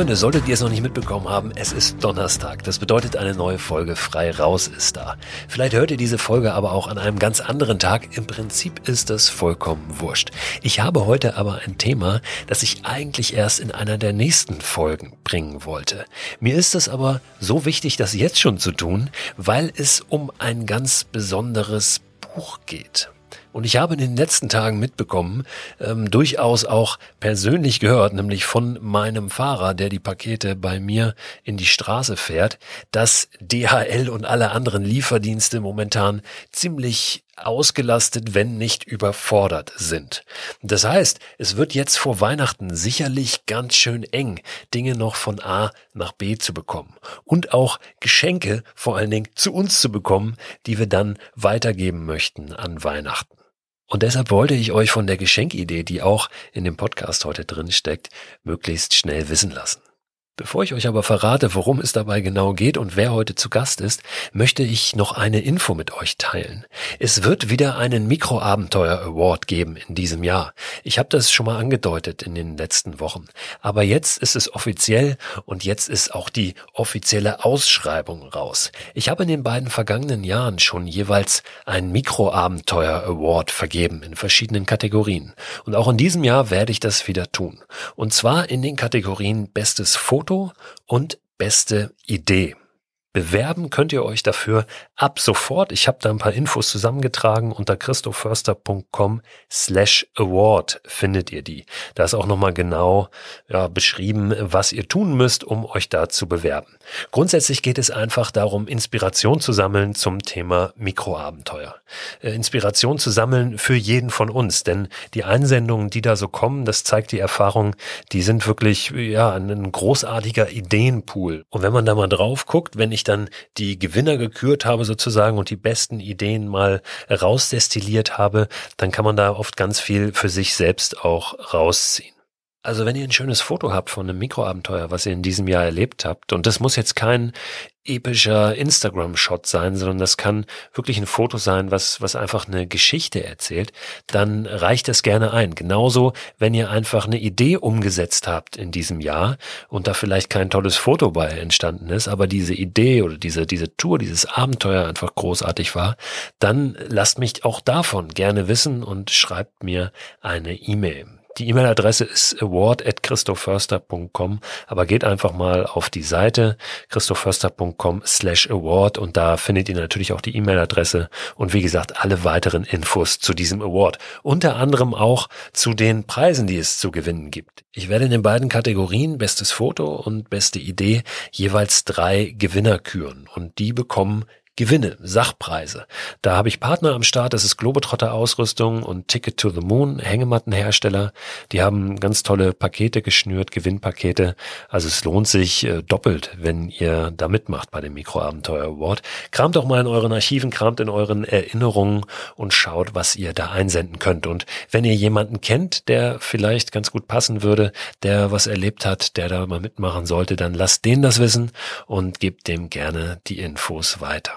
Freunde, solltet ihr es noch nicht mitbekommen haben, es ist Donnerstag. Das bedeutet, eine neue Folge frei raus ist da. Vielleicht hört ihr diese Folge aber auch an einem ganz anderen Tag. Im Prinzip ist das vollkommen wurscht. Ich habe heute aber ein Thema, das ich eigentlich erst in einer der nächsten Folgen bringen wollte. Mir ist es aber so wichtig, das jetzt schon zu tun, weil es um ein ganz besonderes Buch geht. Und ich habe in den letzten Tagen mitbekommen, ähm, durchaus auch persönlich gehört, nämlich von meinem Fahrer, der die Pakete bei mir in die Straße fährt, dass DHL und alle anderen Lieferdienste momentan ziemlich ausgelastet, wenn nicht überfordert sind. Das heißt, es wird jetzt vor Weihnachten sicherlich ganz schön eng, Dinge noch von A nach B zu bekommen und auch Geschenke vor allen Dingen zu uns zu bekommen, die wir dann weitergeben möchten an Weihnachten. Und deshalb wollte ich euch von der Geschenkidee, die auch in dem Podcast heute drin steckt, möglichst schnell wissen lassen. Bevor ich euch aber verrate, worum es dabei genau geht und wer heute zu Gast ist, möchte ich noch eine Info mit euch teilen. Es wird wieder einen Mikroabenteuer Award geben in diesem Jahr. Ich habe das schon mal angedeutet in den letzten Wochen. Aber jetzt ist es offiziell und jetzt ist auch die offizielle Ausschreibung raus. Ich habe in den beiden vergangenen Jahren schon jeweils einen Mikroabenteuer Award vergeben in verschiedenen Kategorien. Und auch in diesem Jahr werde ich das wieder tun. Und zwar in den Kategorien Bestes Foto, Foto und beste Idee. Bewerben könnt ihr euch dafür ab sofort. Ich habe da ein paar Infos zusammengetragen. Unter christoförster.com slash award findet ihr die. Da ist auch nochmal genau ja, beschrieben, was ihr tun müsst, um euch da zu bewerben. Grundsätzlich geht es einfach darum, Inspiration zu sammeln zum Thema Mikroabenteuer. Äh, Inspiration zu sammeln für jeden von uns, denn die Einsendungen, die da so kommen, das zeigt die Erfahrung, die sind wirklich ja ein großartiger Ideenpool. Und wenn man da mal drauf guckt, wenn ich ich dann die Gewinner gekürt habe sozusagen und die besten Ideen mal rausdestilliert habe, dann kann man da oft ganz viel für sich selbst auch rausziehen. Also wenn ihr ein schönes Foto habt von einem Mikroabenteuer, was ihr in diesem Jahr erlebt habt, und das muss jetzt kein epischer Instagram-Shot sein, sondern das kann wirklich ein Foto sein, was, was einfach eine Geschichte erzählt, dann reicht das gerne ein. Genauso, wenn ihr einfach eine Idee umgesetzt habt in diesem Jahr und da vielleicht kein tolles Foto bei entstanden ist, aber diese Idee oder diese, diese Tour, dieses Abenteuer einfach großartig war, dann lasst mich auch davon gerne wissen und schreibt mir eine E-Mail. Die E-Mail-Adresse ist award.christoförster.com, aber geht einfach mal auf die Seite christoförster.com slash award und da findet ihr natürlich auch die E-Mail-Adresse und wie gesagt alle weiteren Infos zu diesem Award. Unter anderem auch zu den Preisen, die es zu gewinnen gibt. Ich werde in den beiden Kategorien Bestes Foto und Beste Idee jeweils drei Gewinner küren und die bekommen Gewinne, Sachpreise. Da habe ich Partner am Start, das ist Globetrotter Ausrüstung und Ticket to the Moon, Hängemattenhersteller. Die haben ganz tolle Pakete geschnürt, Gewinnpakete. Also es lohnt sich äh, doppelt, wenn ihr da mitmacht bei dem Mikroabenteuer Award. Kramt doch mal in euren Archiven, kramt in euren Erinnerungen und schaut, was ihr da einsenden könnt. Und wenn ihr jemanden kennt, der vielleicht ganz gut passen würde, der was erlebt hat, der da mal mitmachen sollte, dann lasst den das wissen und gebt dem gerne die Infos weiter.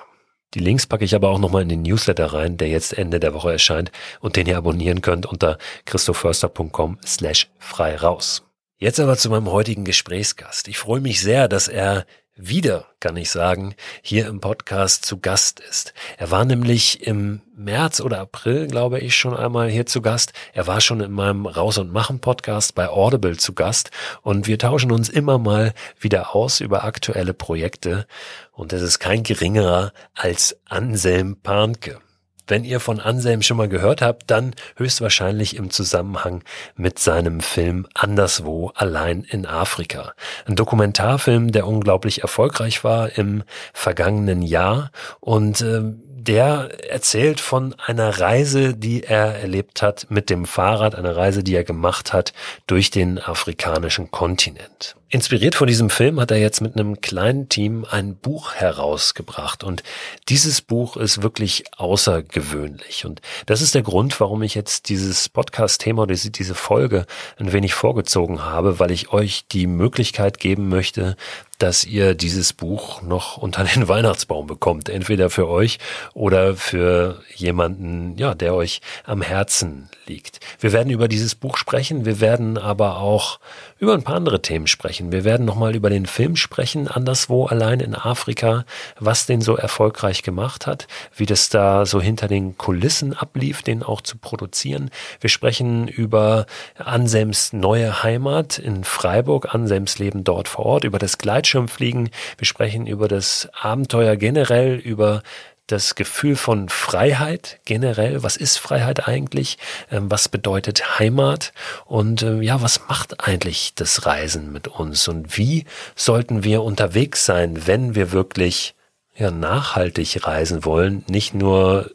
Die Links packe ich aber auch nochmal in den Newsletter rein, der jetzt Ende der Woche erscheint und den ihr abonnieren könnt unter christoförster.com slash frei raus. Jetzt aber zu meinem heutigen Gesprächsgast. Ich freue mich sehr, dass er wieder, kann ich sagen, hier im Podcast zu Gast ist. Er war nämlich im März oder April, glaube ich, schon einmal hier zu Gast. Er war schon in meinem Raus und Machen Podcast bei Audible zu Gast und wir tauschen uns immer mal wieder aus über aktuelle Projekte und es ist kein geringerer als Anselm Pahnke. Wenn ihr von Anselm schon mal gehört habt, dann höchstwahrscheinlich im Zusammenhang mit seinem Film Anderswo allein in Afrika. Ein Dokumentarfilm, der unglaublich erfolgreich war im vergangenen Jahr und äh, der erzählt von einer Reise, die er erlebt hat mit dem Fahrrad, eine Reise, die er gemacht hat durch den afrikanischen Kontinent. Inspiriert von diesem Film hat er jetzt mit einem kleinen Team ein Buch herausgebracht und dieses Buch ist wirklich außergewöhnlich und das ist der Grund, warum ich jetzt dieses Podcast-Thema oder diese Folge ein wenig vorgezogen habe, weil ich euch die Möglichkeit geben möchte, dass ihr dieses Buch noch unter den Weihnachtsbaum bekommt. Entweder für euch oder für jemanden, ja, der euch am Herzen liegt. Wir werden über dieses Buch sprechen. Wir werden aber auch über ein paar andere Themen sprechen. Wir werden nochmal über den Film sprechen, anderswo allein in Afrika, was den so erfolgreich gemacht hat, wie das da so hinter den Kulissen ablief, den auch zu produzieren. Wir sprechen über Anselms neue Heimat in Freiburg, Anselms Leben dort vor Ort, über das Gleitschirmfliegen. Wir sprechen über das Abenteuer generell, über das Gefühl von Freiheit generell. Was ist Freiheit eigentlich? Ähm, was bedeutet Heimat? Und äh, ja, was macht eigentlich das Reisen mit uns? Und wie sollten wir unterwegs sein, wenn wir wirklich ja, nachhaltig reisen wollen? Nicht nur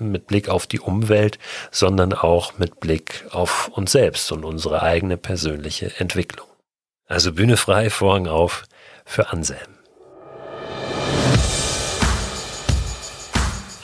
mit Blick auf die Umwelt, sondern auch mit Blick auf uns selbst und unsere eigene persönliche Entwicklung. Also Bühne frei, Vorhang auf für Anselm.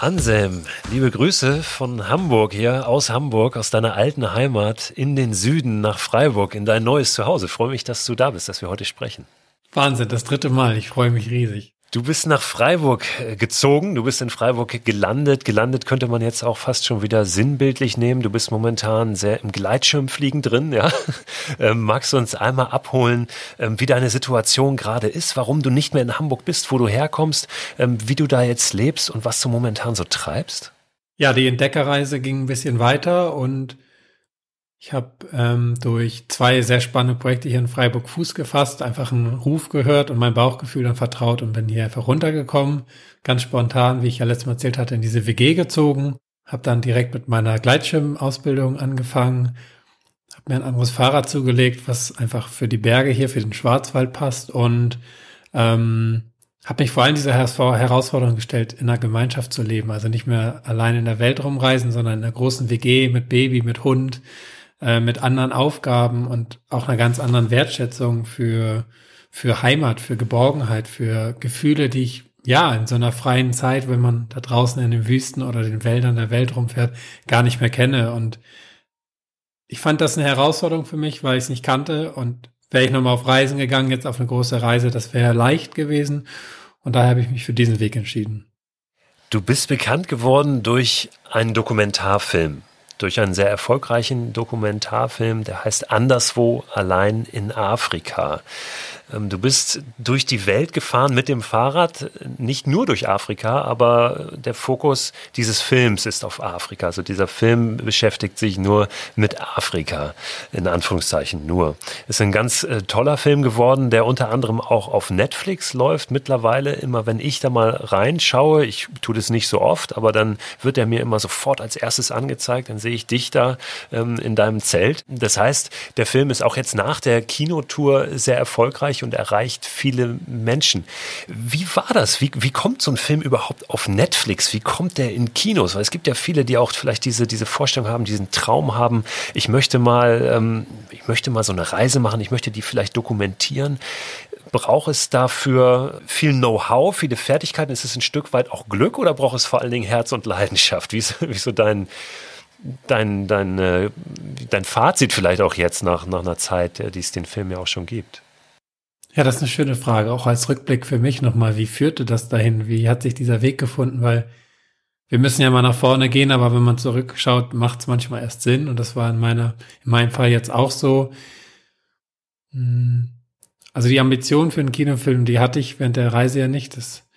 Anselm, liebe Grüße von Hamburg hier, aus Hamburg, aus deiner alten Heimat in den Süden nach Freiburg, in dein neues Zuhause. Freue mich, dass du da bist, dass wir heute sprechen. Wahnsinn, das dritte Mal. Ich freue mich riesig. Du bist nach Freiburg äh, gezogen, du bist in Freiburg gelandet. Gelandet könnte man jetzt auch fast schon wieder sinnbildlich nehmen. Du bist momentan sehr im Gleitschirmfliegen drin, ja. Ähm, magst du uns einmal abholen, ähm, wie deine Situation gerade ist, warum du nicht mehr in Hamburg bist, wo du herkommst, ähm, wie du da jetzt lebst und was du momentan so treibst? Ja, die Entdeckerreise ging ein bisschen weiter und ich habe ähm, durch zwei sehr spannende Projekte hier in Freiburg Fuß gefasst, einfach einen Ruf gehört und mein Bauchgefühl dann vertraut und bin hier einfach runtergekommen. Ganz spontan, wie ich ja letztes Mal erzählt hatte, in diese WG gezogen. Habe dann direkt mit meiner Gleitschirmausbildung angefangen. Habe mir ein anderes Fahrrad zugelegt, was einfach für die Berge hier, für den Schwarzwald passt. Und ähm, habe mich vor allem dieser Herausforderung gestellt, in einer Gemeinschaft zu leben. Also nicht mehr allein in der Welt rumreisen, sondern in einer großen WG mit Baby, mit Hund äh, mit anderen Aufgaben und auch einer ganz anderen Wertschätzung für, für Heimat, für Geborgenheit, für Gefühle, die ich ja in so einer freien Zeit, wenn man da draußen in den Wüsten oder den Wäldern der Welt rumfährt, gar nicht mehr kenne. Und ich fand das eine Herausforderung für mich, weil ich es nicht kannte. Und wäre ich nochmal auf Reisen gegangen, jetzt auf eine große Reise, das wäre leicht gewesen. Und daher habe ich mich für diesen Weg entschieden. Du bist bekannt geworden durch einen Dokumentarfilm durch einen sehr erfolgreichen Dokumentarfilm, der heißt Anderswo allein in Afrika. Ähm, du bist durch die Welt gefahren mit dem Fahrrad, nicht nur durch Afrika, aber der Fokus dieses Films ist auf Afrika. Also dieser Film beschäftigt sich nur mit Afrika, in Anführungszeichen nur. Ist ein ganz äh, toller Film geworden, der unter anderem auch auf Netflix läuft mittlerweile. Immer wenn ich da mal reinschaue, ich tue das nicht so oft, aber dann wird er mir immer sofort als erstes angezeigt. Dann sehe ich dich da ähm, in deinem Zelt. Das heißt, der Film ist auch jetzt nach der Kinotour sehr erfolgreich und erreicht viele Menschen. Wie war das? Wie, wie kommt so ein Film überhaupt auf Netflix? Wie kommt der in Kinos? Weil es gibt ja viele, die auch vielleicht diese, diese Vorstellung haben, diesen Traum haben, ich möchte mal, ähm, ich möchte mal so eine Reise machen, ich möchte die vielleicht dokumentieren. Braucht es dafür viel Know-how, viele Fertigkeiten? Ist es ein Stück weit auch Glück oder braucht es vor allen Dingen Herz und Leidenschaft? Wie ist, wie so dein, dein, dein, äh, dein Fazit vielleicht auch jetzt nach, nach einer Zeit, die es den Film ja auch schon gibt? Ja, das ist eine schöne Frage. Auch als Rückblick für mich nochmal. Wie führte das dahin? Wie hat sich dieser Weg gefunden? Weil wir müssen ja mal nach vorne gehen, aber wenn man zurückschaut, macht es manchmal erst Sinn. Und das war in meiner, in meinem Fall jetzt auch so. Hm. Also die Ambition für einen Kinofilm, die hatte ich während der Reise ja nicht. Das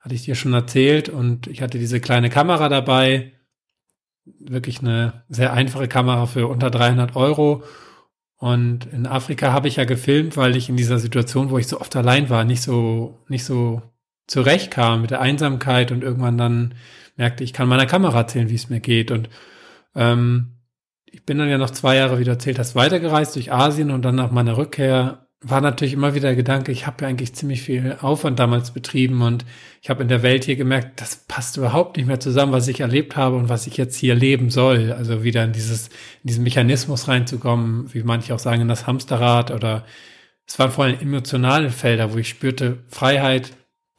hatte ich dir schon erzählt. Und ich hatte diese kleine Kamera dabei. Wirklich eine sehr einfache Kamera für unter 300 Euro und in Afrika habe ich ja gefilmt, weil ich in dieser Situation, wo ich so oft allein war, nicht so, nicht so zurechtkam mit der Einsamkeit und irgendwann dann merkte, ich kann meiner Kamera erzählen, wie es mir geht. Und ähm, ich bin dann ja noch zwei Jahre, wie du erzählt hast, weitergereist durch Asien und dann nach meiner Rückkehr war natürlich immer wieder der Gedanke, ich habe ja eigentlich ziemlich viel Aufwand damals betrieben und ich habe in der Welt hier gemerkt, das passt überhaupt nicht mehr zusammen, was ich erlebt habe und was ich jetzt hier leben soll. Also wieder in dieses, in diesen Mechanismus reinzukommen, wie manche auch sagen, in das Hamsterrad oder es waren vor allem emotionale Felder, wo ich spürte, Freiheit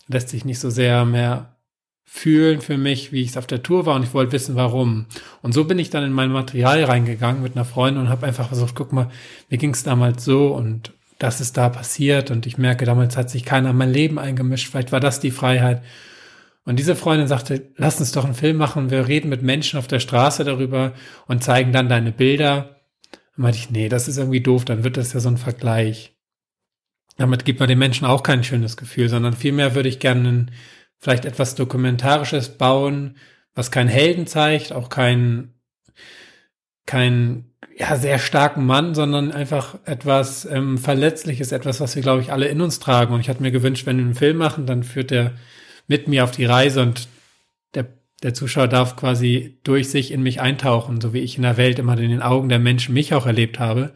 lässt sich nicht so sehr mehr fühlen für mich, wie ich es auf der Tour war und ich wollte wissen, warum. Und so bin ich dann in mein Material reingegangen mit einer Freundin und habe einfach versucht, guck mal, mir ging es damals so und das ist da passiert und ich merke, damals hat sich keiner in mein Leben eingemischt, vielleicht war das die Freiheit. Und diese Freundin sagte, lass uns doch einen Film machen, wir reden mit Menschen auf der Straße darüber und zeigen dann deine Bilder. Dann meinte ich, nee, das ist irgendwie doof, dann wird das ja so ein Vergleich. damit gibt man den Menschen auch kein schönes Gefühl, sondern vielmehr würde ich gerne vielleicht etwas Dokumentarisches bauen, was keinen Helden zeigt, auch kein, kein ja, sehr starken Mann, sondern einfach etwas ähm, Verletzliches, etwas, was wir, glaube ich, alle in uns tragen. Und ich hatte mir gewünscht, wenn wir einen Film machen, dann führt er mit mir auf die Reise und der, der Zuschauer darf quasi durch sich in mich eintauchen, so wie ich in der Welt immer in den Augen der Menschen mich auch erlebt habe.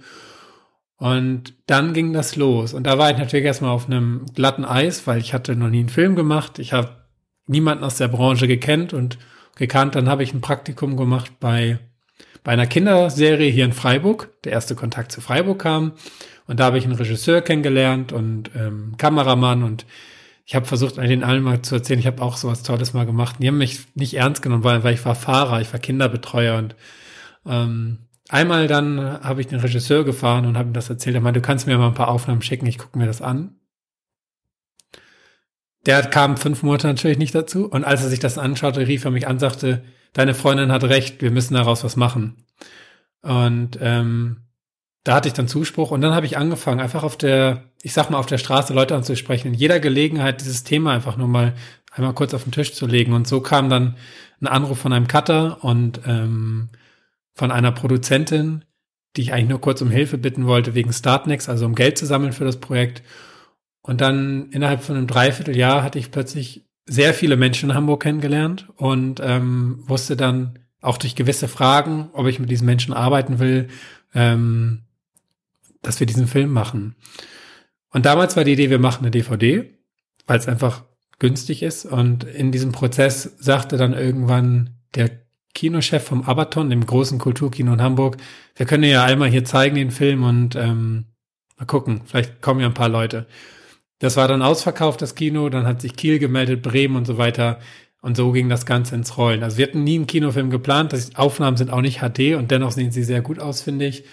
Und dann ging das los. Und da war ich natürlich erstmal auf einem glatten Eis, weil ich hatte noch nie einen Film gemacht. Ich habe niemanden aus der Branche gekannt und gekannt. Dann habe ich ein Praktikum gemacht bei, bei einer Kinderserie hier in Freiburg. Der erste Kontakt zu Freiburg kam. Und da habe ich einen Regisseur kennengelernt und ähm, Kameramann und ich habe versucht, den allen mal zu erzählen, ich habe auch sowas Tolles mal gemacht. Die haben mich nicht ernst genommen, weil, weil ich war Fahrer, ich war Kinderbetreuer und ähm, einmal dann habe ich den Regisseur gefahren und habe ihm das erzählt. Er meinte, du kannst mir mal ein paar Aufnahmen schicken, ich gucke mir das an. Der kam fünf Monate natürlich nicht dazu. Und als er sich das anschaute, rief er mich an, sagte, deine Freundin hat recht, wir müssen daraus was machen. Und ähm, da hatte ich dann Zuspruch und dann habe ich angefangen, einfach auf der, ich sag mal, auf der Straße Leute anzusprechen, in jeder Gelegenheit dieses Thema einfach nur mal einmal kurz auf den Tisch zu legen. Und so kam dann ein Anruf von einem Cutter und ähm, von einer Produzentin, die ich eigentlich nur kurz um Hilfe bitten wollte wegen Startnext, also um Geld zu sammeln für das Projekt. Und dann innerhalb von einem Dreivierteljahr hatte ich plötzlich sehr viele Menschen in Hamburg kennengelernt und ähm, wusste dann auch durch gewisse Fragen, ob ich mit diesen Menschen arbeiten will, ähm, dass wir diesen Film machen. Und damals war die Idee, wir machen eine DVD, weil es einfach günstig ist. Und in diesem Prozess sagte dann irgendwann der Kinochef vom Abaton, dem großen Kulturkino in Hamburg, wir können ja einmal hier zeigen den Film und ähm, mal gucken, vielleicht kommen ja ein paar Leute. Das war dann ausverkauft, das Kino, dann hat sich Kiel gemeldet, Bremen und so weiter. Und so ging das Ganze ins Rollen. Also wir hatten nie einen Kinofilm geplant. Die Aufnahmen sind auch nicht HD und dennoch sehen sie sehr gut aus, finde ich.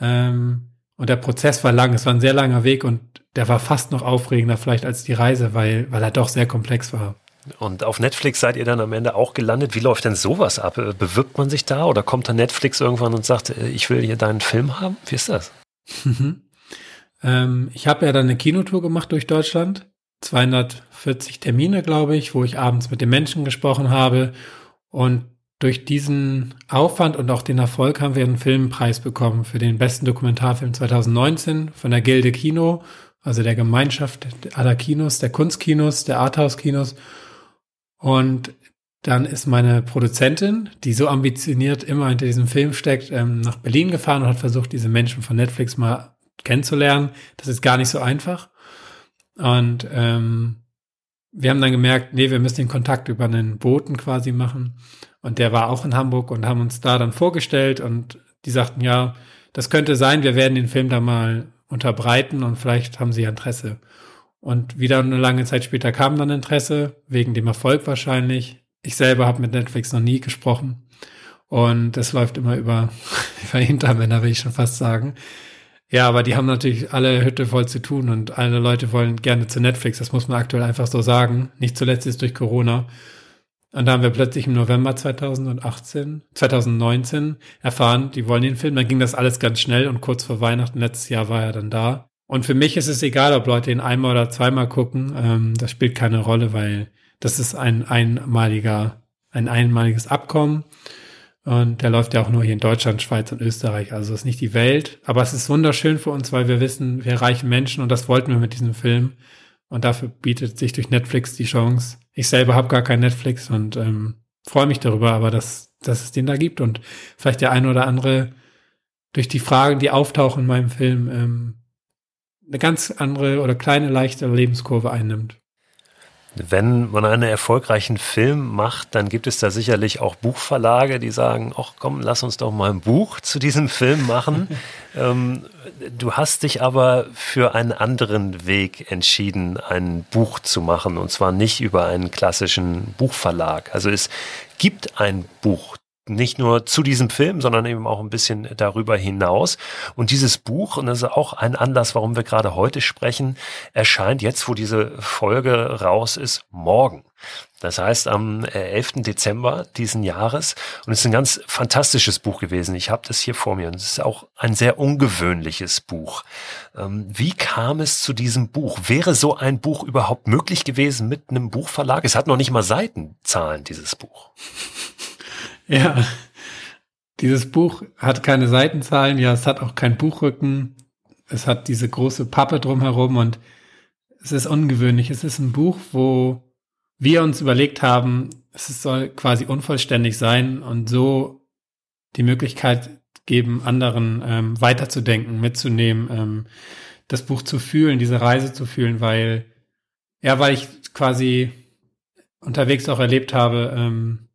Ähm, und der Prozess war lang. Es war ein sehr langer Weg und der war fast noch aufregender vielleicht als die Reise, weil, weil er doch sehr komplex war. Und auf Netflix seid ihr dann am Ende auch gelandet. Wie läuft denn sowas ab? Bewirbt man sich da oder kommt dann Netflix irgendwann und sagt, äh, ich will hier deinen Film haben? Wie ist das? ähm, ich habe ja dann eine Kinotour gemacht durch Deutschland. 240 Termine, glaube ich, wo ich abends mit den Menschen gesprochen habe. Und durch diesen Aufwand und auch den Erfolg haben wir einen Filmpreis bekommen für den besten Dokumentarfilm 2019 von der Gilde Kino, also der Gemeinschaft aller Kinos, der Kunstkinos, der Arthouse-Kinos. Und dann ist meine Produzentin, die so ambitioniert immer hinter diesem Film steckt, ähm, nach Berlin gefahren und hat versucht, diese Menschen von Netflix mal kennenzulernen. Das ist gar nicht so einfach. Und ähm, wir haben dann gemerkt, nee, wir müssen den Kontakt über einen Boten quasi machen. Und der war auch in Hamburg und haben uns da dann vorgestellt und die sagten, ja, das könnte sein, wir werden den Film da mal unterbreiten und vielleicht haben sie Interesse. Und wieder eine lange Zeit später kam dann Interesse, wegen dem Erfolg wahrscheinlich. Ich selber habe mit Netflix noch nie gesprochen. Und das läuft immer über, über Hintermänner, will ich schon fast sagen. Ja, aber die haben natürlich alle Hütte voll zu tun und alle Leute wollen gerne zu Netflix. Das muss man aktuell einfach so sagen. Nicht zuletzt ist durch Corona. Und da haben wir plötzlich im November 2018, 2019 erfahren, die wollen den Film. Dann ging das alles ganz schnell und kurz vor Weihnachten letztes Jahr war er dann da. Und für mich ist es egal, ob Leute ihn einmal oder zweimal gucken. Ähm, das spielt keine Rolle, weil das ist ein einmaliger, ein einmaliges Abkommen. Und der läuft ja auch nur hier in Deutschland, Schweiz und Österreich. Also ist nicht die Welt. Aber es ist wunderschön für uns, weil wir wissen, wir erreichen Menschen und das wollten wir mit diesem Film. Und dafür bietet sich durch Netflix die Chance. Ich selber habe gar kein Netflix und ähm, freue mich darüber, aber dass, dass es den da gibt und vielleicht der eine oder andere durch die Fragen, die auftauchen in meinem Film, ähm, eine ganz andere oder kleine, leichte Lebenskurve einnimmt. Wenn man einen erfolgreichen Film macht, dann gibt es da sicherlich auch Buchverlage, die sagen, ach komm, lass uns doch mal ein Buch zu diesem Film machen. ähm, du hast dich aber für einen anderen Weg entschieden, ein Buch zu machen, und zwar nicht über einen klassischen Buchverlag. Also es gibt ein Buch nicht nur zu diesem Film, sondern eben auch ein bisschen darüber hinaus. Und dieses Buch, und das ist auch ein Anlass, warum wir gerade heute sprechen, erscheint jetzt, wo diese Folge raus ist, morgen. Das heißt am 11. Äh, Dezember diesen Jahres. Und es ist ein ganz fantastisches Buch gewesen. Ich habe das hier vor mir. Und es ist auch ein sehr ungewöhnliches Buch. Ähm, wie kam es zu diesem Buch? Wäre so ein Buch überhaupt möglich gewesen mit einem Buchverlag? Es hat noch nicht mal Seitenzahlen, dieses Buch. Ja, dieses Buch hat keine Seitenzahlen, ja, es hat auch keinen Buchrücken, es hat diese große Pappe drumherum und es ist ungewöhnlich. Es ist ein Buch, wo wir uns überlegt haben, es soll quasi unvollständig sein und so die Möglichkeit geben, anderen ähm, weiterzudenken, mitzunehmen, ähm, das Buch zu fühlen, diese Reise zu fühlen, weil, ja, weil ich quasi unterwegs auch erlebt habe, ähm,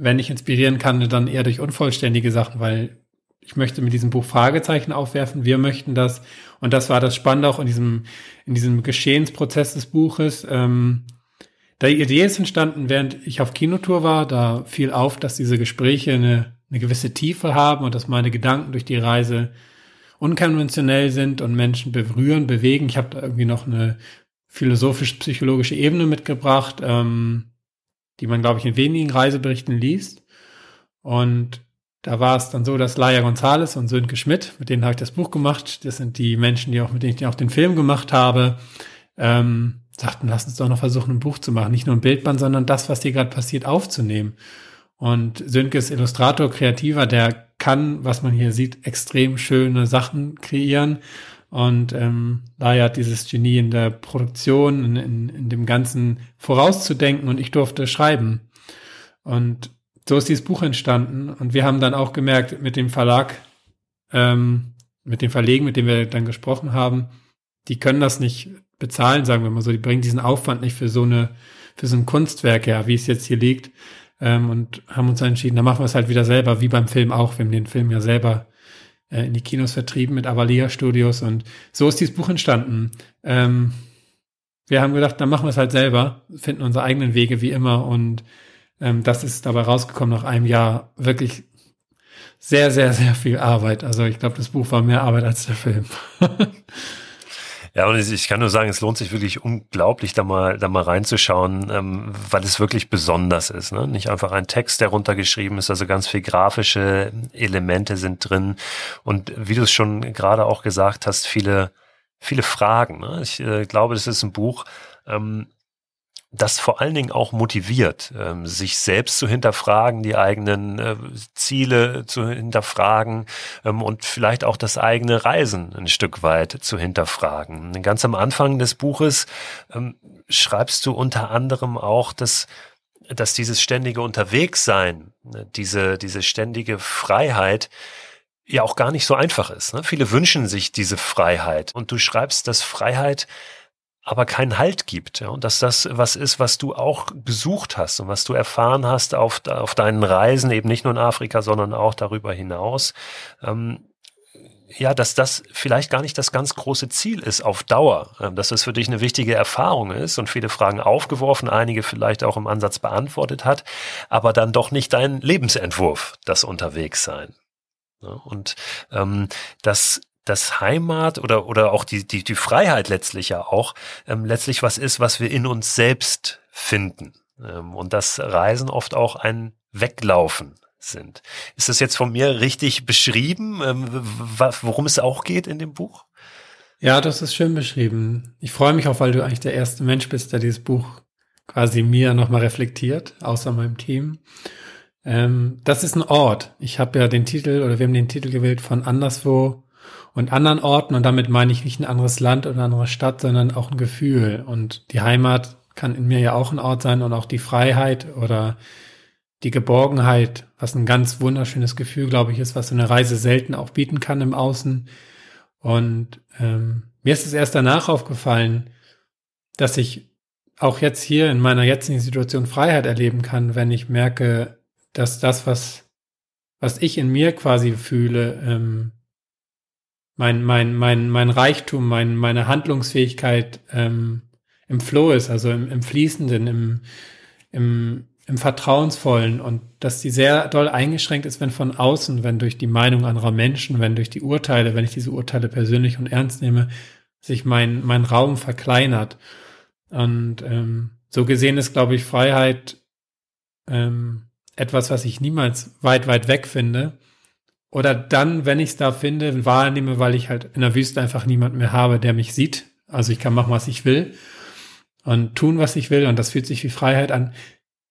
wenn ich inspirieren kann, dann eher durch unvollständige Sachen, weil ich möchte mit diesem Buch Fragezeichen aufwerfen. Wir möchten das. Und das war das Spannende auch in diesem, in diesem Geschehensprozess des Buches. Ähm, die Idee ist entstanden, während ich auf Kinotour war. Da fiel auf, dass diese Gespräche eine, eine gewisse Tiefe haben und dass meine Gedanken durch die Reise unkonventionell sind und Menschen berühren, bewegen. Ich habe da irgendwie noch eine philosophisch-psychologische Ebene mitgebracht. Ähm, die man, glaube ich, in wenigen Reiseberichten liest. Und da war es dann so, dass Laia Gonzales und Sönke Schmidt, mit denen habe ich das Buch gemacht, das sind die Menschen, die auch, mit denen ich auch den Film gemacht habe, ähm, sagten, lass uns doch noch versuchen, ein Buch zu machen. Nicht nur ein Bildband, sondern das, was dir gerade passiert, aufzunehmen. Und Sönke ist Illustrator, Kreativer, der kann, was man hier sieht, extrem schöne Sachen kreieren. Und ähm, Laia hat dieses Genie in der Produktion, in, in, in dem Ganzen vorauszudenken und ich durfte schreiben. Und so ist dieses Buch entstanden. Und wir haben dann auch gemerkt, mit dem Verlag, ähm, mit dem Verlegen, mit dem wir dann gesprochen haben, die können das nicht bezahlen, sagen wir mal so. Die bringen diesen Aufwand nicht für so eine, für so ein Kunstwerk her, wie es jetzt hier liegt. Ähm, und haben uns dann entschieden, da machen wir es halt wieder selber, wie beim Film auch. Wir haben den Film ja selber äh, in die Kinos vertrieben mit Avalia Studios und so ist dieses Buch entstanden. Ähm, wir haben gedacht, dann machen wir es halt selber, finden unsere eigenen Wege wie immer und ähm, das ist dabei rausgekommen nach einem Jahr wirklich sehr, sehr, sehr viel Arbeit. Also ich glaube, das Buch war mehr Arbeit als der Film. Ja, und ich kann nur sagen, es lohnt sich wirklich unglaublich, da mal, da mal reinzuschauen, ähm, weil es wirklich besonders ist. Ne? Nicht einfach ein Text, der runtergeschrieben ist, also ganz viel grafische Elemente sind drin. Und wie du es schon gerade auch gesagt hast, viele, viele Fragen. Ne? Ich äh, glaube, das ist ein Buch, ähm, das vor allen Dingen auch motiviert, ähm, sich selbst zu hinterfragen, die eigenen äh, Ziele zu hinterfragen ähm, und vielleicht auch das eigene Reisen ein Stück weit zu hinterfragen. Ganz am Anfang des Buches ähm, schreibst du unter anderem auch, dass dass dieses ständige Unterwegssein, ne, diese, diese ständige Freiheit, ja auch gar nicht so einfach ist. Ne? Viele wünschen sich diese Freiheit. Und du schreibst, dass Freiheit aber keinen Halt gibt. Ja? Und dass das was ist, was du auch besucht hast und was du erfahren hast auf, auf deinen Reisen, eben nicht nur in Afrika, sondern auch darüber hinaus. Ähm, ja, dass das vielleicht gar nicht das ganz große Ziel ist auf Dauer, ähm, dass das für dich eine wichtige Erfahrung ist und viele Fragen aufgeworfen, einige vielleicht auch im Ansatz beantwortet hat, aber dann doch nicht dein Lebensentwurf, das Unterwegssein. Und ähm, das dass Heimat oder, oder auch die, die, die Freiheit letztlich ja auch ähm, letztlich was ist, was wir in uns selbst finden. Ähm, und das Reisen oft auch ein Weglaufen sind. Ist das jetzt von mir richtig beschrieben, ähm, worum es auch geht in dem Buch? Ja, das ist schön beschrieben. Ich freue mich auch, weil du eigentlich der erste Mensch bist, der dieses Buch quasi mir nochmal reflektiert, außer meinem Team. Ähm, das ist ein Ort. Ich habe ja den Titel oder wir haben den Titel gewählt von Anderswo und anderen Orten. Und damit meine ich nicht ein anderes Land oder eine andere Stadt, sondern auch ein Gefühl. Und die Heimat kann in mir ja auch ein Ort sein und auch die Freiheit oder die Geborgenheit, was ein ganz wunderschönes Gefühl, glaube ich, ist, was so eine Reise selten auch bieten kann im Außen. Und ähm, mir ist es erst danach aufgefallen, dass ich auch jetzt hier in meiner jetzigen Situation Freiheit erleben kann, wenn ich merke, dass das, was, was ich in mir quasi fühle, ähm, mein, mein, mein, mein Reichtum, mein, meine Handlungsfähigkeit ähm, im Flow ist, also im, im Fließenden, im, im, im Vertrauensvollen und dass die sehr doll eingeschränkt ist, wenn von außen, wenn durch die Meinung anderer Menschen, wenn durch die Urteile, wenn ich diese Urteile persönlich und ernst nehme, sich mein, mein Raum verkleinert. Und ähm, so gesehen ist, glaube ich, Freiheit ähm, etwas, was ich niemals weit, weit weg finde. Oder dann, wenn ich es da finde, wahrnehme, weil ich halt in der Wüste einfach niemand mehr habe, der mich sieht. Also ich kann machen, was ich will und tun, was ich will. Und das fühlt sich wie Freiheit an.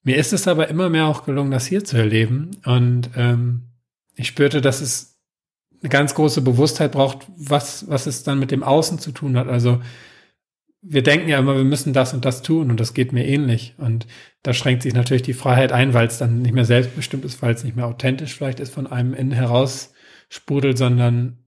Mir ist es aber immer mehr auch gelungen, das hier zu erleben. Und ähm, ich spürte, dass es eine ganz große Bewusstheit braucht, was, was es dann mit dem Außen zu tun hat. Also wir denken ja immer, wir müssen das und das tun und das geht mir ähnlich. Und da schränkt sich natürlich die Freiheit ein, weil es dann nicht mehr selbstbestimmt ist, weil es nicht mehr authentisch vielleicht ist, von einem innen heraus sprudelt, sondern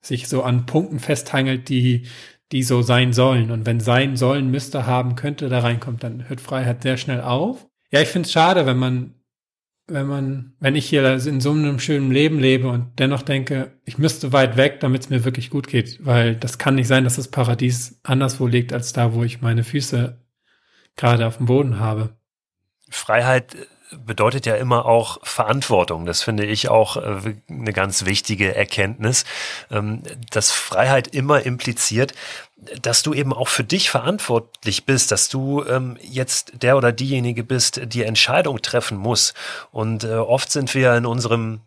sich so an Punkten festhangelt, die, die so sein sollen. Und wenn sein sollen, müsste, haben, könnte da reinkommt, dann hört Freiheit sehr schnell auf. Ja, ich finde es schade, wenn man, wenn man, wenn ich hier in so einem schönen Leben lebe und dennoch denke, ich müsste weit weg, damit es mir wirklich gut geht, weil das kann nicht sein, dass das Paradies anderswo liegt als da, wo ich meine Füße gerade auf dem Boden habe. Freiheit bedeutet ja immer auch Verantwortung. Das finde ich auch äh, eine ganz wichtige Erkenntnis, ähm, dass Freiheit immer impliziert, dass du eben auch für dich verantwortlich bist, dass du ähm, jetzt der oder diejenige bist, die Entscheidung treffen muss. Und äh, oft sind wir in unserem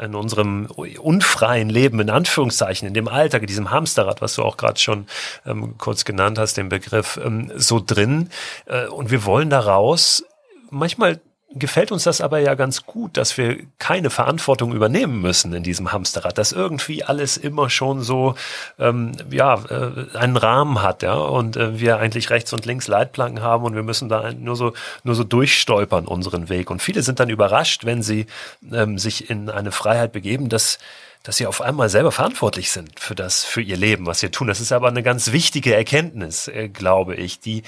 in unserem unfreien Leben, in Anführungszeichen, in dem Alltag, in diesem Hamsterrad, was du auch gerade schon ähm, kurz genannt hast, den Begriff, ähm, so drin. Äh, und wir wollen daraus manchmal gefällt uns das aber ja ganz gut, dass wir keine Verantwortung übernehmen müssen in diesem Hamsterrad, dass irgendwie alles immer schon so ähm, ja äh, einen Rahmen hat, ja, und äh, wir eigentlich rechts und links Leitplanken haben und wir müssen da nur so nur so durchstolpern unseren Weg. Und viele sind dann überrascht, wenn sie ähm, sich in eine Freiheit begeben, dass dass sie auf einmal selber verantwortlich sind für das, für ihr Leben, was sie tun. Das ist aber eine ganz wichtige Erkenntnis, äh, glaube ich, die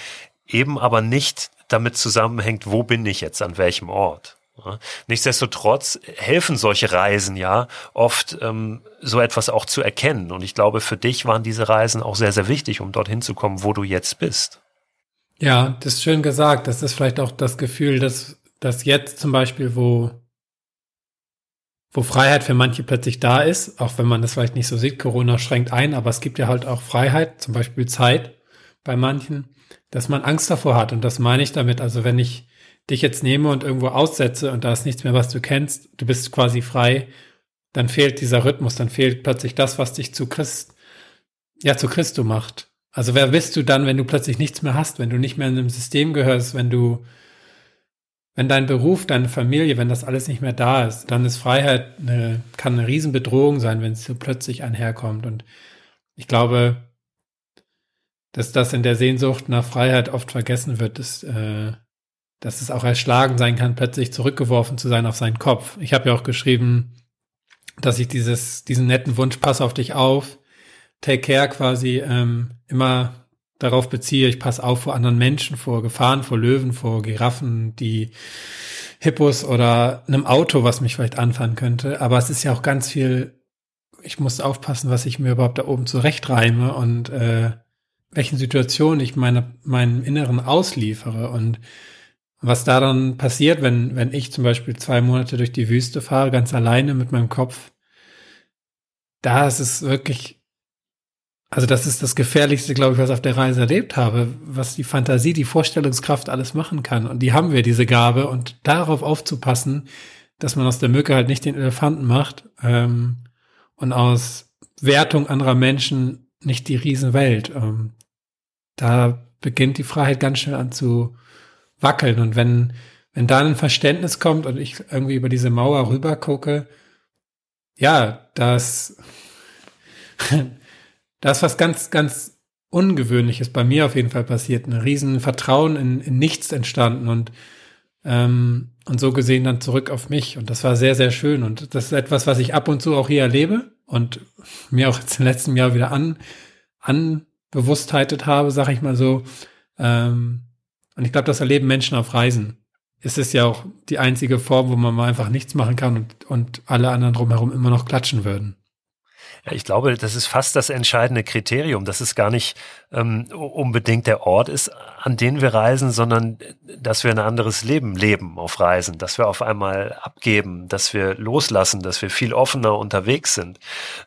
eben aber nicht damit zusammenhängt, wo bin ich jetzt, an welchem Ort. Nichtsdestotrotz helfen solche Reisen ja oft, ähm, so etwas auch zu erkennen. Und ich glaube, für dich waren diese Reisen auch sehr, sehr wichtig, um dorthin zu kommen, wo du jetzt bist. Ja, das ist schön gesagt. Das ist vielleicht auch das Gefühl, dass, dass jetzt zum Beispiel, wo, wo Freiheit für manche plötzlich da ist, auch wenn man das vielleicht nicht so sieht, Corona schränkt ein, aber es gibt ja halt auch Freiheit, zum Beispiel Zeit bei manchen dass man Angst davor hat. Und das meine ich damit. Also wenn ich dich jetzt nehme und irgendwo aussetze und da ist nichts mehr, was du kennst, du bist quasi frei, dann fehlt dieser Rhythmus, dann fehlt plötzlich das, was dich zu Christ, ja, zu Christo macht. Also wer bist du dann, wenn du plötzlich nichts mehr hast, wenn du nicht mehr in einem System gehörst, wenn du, wenn dein Beruf, deine Familie, wenn das alles nicht mehr da ist, dann ist Freiheit eine, kann eine Riesenbedrohung sein, wenn es so plötzlich einherkommt. Und ich glaube, dass das in der Sehnsucht nach Freiheit oft vergessen wird, ist, äh, dass es auch erschlagen sein kann, plötzlich zurückgeworfen zu sein auf seinen Kopf. Ich habe ja auch geschrieben, dass ich dieses, diesen netten Wunsch, pass auf dich auf, take care quasi ähm, immer darauf beziehe, ich passe auf vor anderen Menschen, vor Gefahren, vor Löwen, vor Giraffen, die Hippos oder einem Auto, was mich vielleicht anfangen könnte. Aber es ist ja auch ganz viel, ich muss aufpassen, was ich mir überhaupt da oben zurechtreime und äh, welchen Situationen ich meine, meinem Inneren ausliefere und was da dann passiert, wenn, wenn ich zum Beispiel zwei Monate durch die Wüste fahre, ganz alleine mit meinem Kopf, da ist es wirklich, also das ist das Gefährlichste, glaube ich, was ich auf der Reise erlebt habe, was die Fantasie, die Vorstellungskraft alles machen kann. Und die haben wir, diese Gabe. Und darauf aufzupassen, dass man aus der Mücke halt nicht den Elefanten macht ähm, und aus Wertung anderer Menschen nicht die Riesenwelt. Ähm, da beginnt die Freiheit ganz schnell an zu wackeln. Und wenn, wenn da ein Verständnis kommt und ich irgendwie über diese Mauer rüber gucke, ja, das, das was ganz, ganz Ungewöhnliches bei mir auf jeden Fall passiert. Ein riesen Vertrauen in, in nichts entstanden und, ähm, und so gesehen dann zurück auf mich. Und das war sehr, sehr schön. Und das ist etwas, was ich ab und zu auch hier erlebe und mir auch jetzt im letzten Jahr wieder an, an Bewusstheitet habe, sag ich mal so. Ähm, und ich glaube, das erleben Menschen auf Reisen. Es ist ja auch die einzige Form, wo man mal einfach nichts machen kann und, und alle anderen drumherum immer noch klatschen würden. Ja, ich glaube, das ist fast das entscheidende Kriterium, dass es gar nicht ähm, unbedingt der Ort ist, an den wir reisen, sondern dass wir ein anderes Leben leben auf Reisen, dass wir auf einmal abgeben, dass wir loslassen, dass wir viel offener unterwegs sind.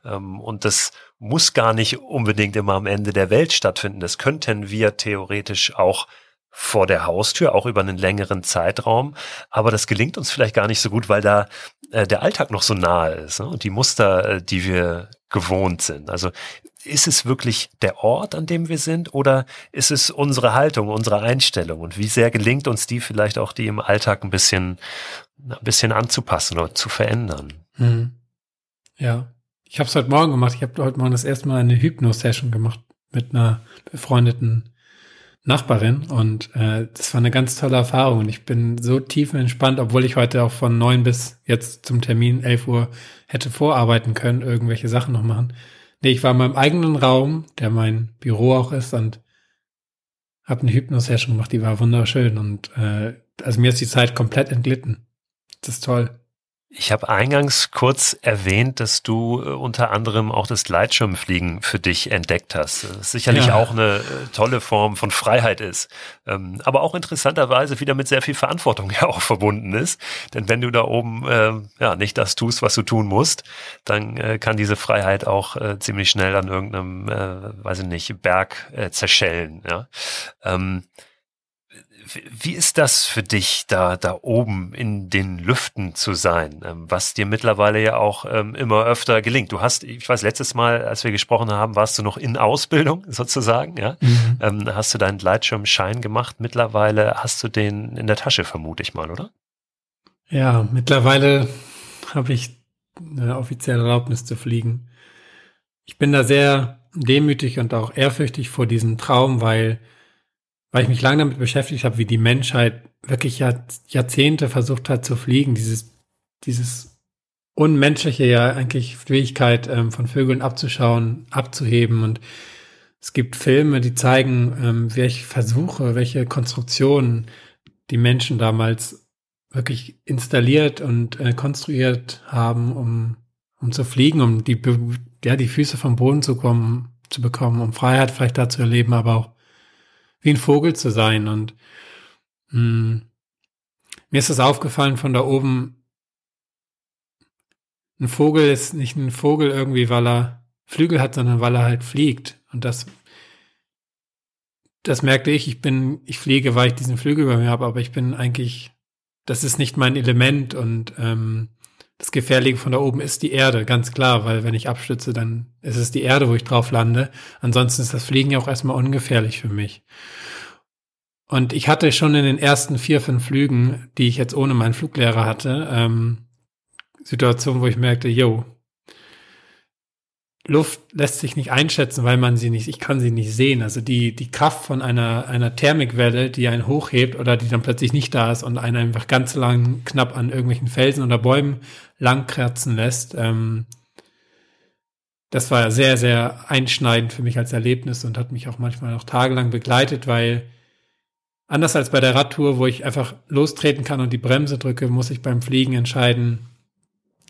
Ähm, und das muss gar nicht unbedingt immer am Ende der Welt stattfinden. Das könnten wir theoretisch auch vor der Haustür, auch über einen längeren Zeitraum. Aber das gelingt uns vielleicht gar nicht so gut, weil da äh, der Alltag noch so nahe ist ne? und die Muster, äh, die wir gewohnt sind. Also ist es wirklich der Ort, an dem wir sind oder ist es unsere Haltung, unsere Einstellung und wie sehr gelingt uns die vielleicht auch die im Alltag ein bisschen, ein bisschen anzupassen oder zu verändern? Hm. Ja, ich habe es heute Morgen gemacht. Ich habe heute Morgen das erste Mal eine Hypno-Session gemacht mit einer befreundeten Nachbarin und äh, das war eine ganz tolle Erfahrung und ich bin so tief entspannt, obwohl ich heute auch von neun bis jetzt zum Termin elf Uhr hätte vorarbeiten können, irgendwelche Sachen noch machen. Nee, ich war in meinem eigenen Raum, der mein Büro auch ist und habe eine Hypno-Session gemacht, die war wunderschön und äh, also mir ist die Zeit komplett entglitten. Das ist toll. Ich habe eingangs kurz erwähnt, dass du äh, unter anderem auch das Gleitschirmfliegen für dich entdeckt hast. Das sicherlich ja. auch eine äh, tolle Form von Freiheit ist, ähm, aber auch interessanterweise wieder mit sehr viel Verantwortung ja auch verbunden ist. Denn wenn du da oben äh, ja nicht das tust, was du tun musst, dann äh, kann diese Freiheit auch äh, ziemlich schnell an irgendeinem, äh, weiß ich nicht, Berg äh, zerschellen. Ja. Ähm, wie ist das für dich, da, da oben in den Lüften zu sein, ähm, was dir mittlerweile ja auch ähm, immer öfter gelingt? Du hast, ich weiß, letztes Mal, als wir gesprochen haben, warst du noch in Ausbildung sozusagen, ja? Mhm. Ähm, hast du deinen Gleitschirmschein gemacht? Mittlerweile hast du den in der Tasche, vermute ich mal, oder? Ja, mittlerweile habe ich eine offizielle Erlaubnis zu fliegen. Ich bin da sehr demütig und auch ehrfürchtig vor diesem Traum, weil weil ich mich lange damit beschäftigt habe, wie die Menschheit wirklich Jahrzehnte versucht hat zu fliegen, dieses, dieses unmenschliche ja eigentlich Fähigkeit ähm, von Vögeln abzuschauen, abzuheben. Und es gibt Filme, die zeigen, ähm, welche Versuche, welche Konstruktionen die Menschen damals wirklich installiert und äh, konstruiert haben, um, um zu fliegen, um die, ja, die Füße vom Boden zu kommen, zu bekommen, um Freiheit vielleicht da zu erleben, aber auch wie ein Vogel zu sein. Und mh, hm, mir ist das aufgefallen von da oben. Ein Vogel ist nicht ein Vogel irgendwie, weil er Flügel hat, sondern weil er halt fliegt. Und das, das merkte ich. Ich bin, ich fliege, weil ich diesen Flügel bei mir habe, aber ich bin eigentlich, das ist nicht mein Element und ähm, das Gefährliche von da oben ist die Erde, ganz klar, weil wenn ich abstütze, dann ist es die Erde, wo ich drauf lande. Ansonsten ist das Fliegen ja auch erstmal ungefährlich für mich. Und ich hatte schon in den ersten vier, fünf Flügen, die ich jetzt ohne meinen Fluglehrer hatte, ähm, Situationen, wo ich merkte, yo, Luft lässt sich nicht einschätzen, weil man sie nicht, ich kann sie nicht sehen. Also die, die Kraft von einer, einer Thermikwelle, die einen hochhebt oder die dann plötzlich nicht da ist und einen einfach ganz lang knapp an irgendwelchen Felsen oder Bäumen langkratzen lässt, ähm, das war sehr, sehr einschneidend für mich als Erlebnis und hat mich auch manchmal noch tagelang begleitet, weil anders als bei der Radtour, wo ich einfach lostreten kann und die Bremse drücke, muss ich beim Fliegen entscheiden,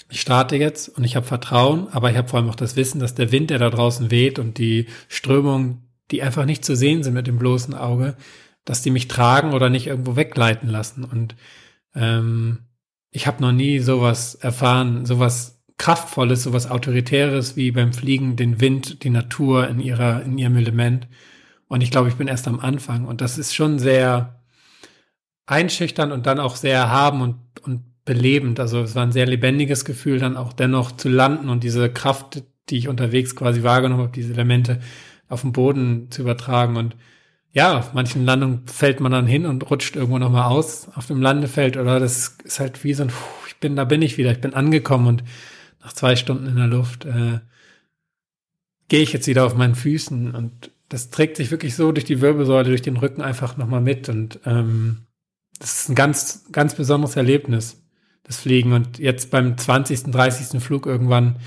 ich starte jetzt und ich habe Vertrauen, aber ich habe vor allem auch das Wissen, dass der Wind, der da draußen weht und die Strömungen, die einfach nicht zu sehen sind mit dem bloßen Auge, dass die mich tragen oder nicht irgendwo wegleiten lassen. Und ähm, ich habe noch nie sowas erfahren, sowas kraftvolles, sowas autoritäres wie beim Fliegen den Wind, die Natur in ihrer in ihrem Element. Und ich glaube, ich bin erst am Anfang. Und das ist schon sehr einschüchtern und dann auch sehr erhaben und, und belebend. Also es war ein sehr lebendiges Gefühl, dann auch dennoch zu landen und diese Kraft, die ich unterwegs quasi wahrgenommen habe, diese Elemente auf dem Boden zu übertragen. Und ja, auf manchen Landungen fällt man dann hin und rutscht irgendwo nochmal aus auf dem Landefeld. Oder das ist halt wie so ein, ich bin, da bin ich wieder, ich bin angekommen und nach zwei Stunden in der Luft äh, gehe ich jetzt wieder auf meinen Füßen und das trägt sich wirklich so durch die Wirbelsäule, durch den Rücken einfach nochmal mit. Und ähm, das ist ein ganz, ganz besonderes Erlebnis das Fliegen. Und jetzt beim 20., 30. Flug irgendwann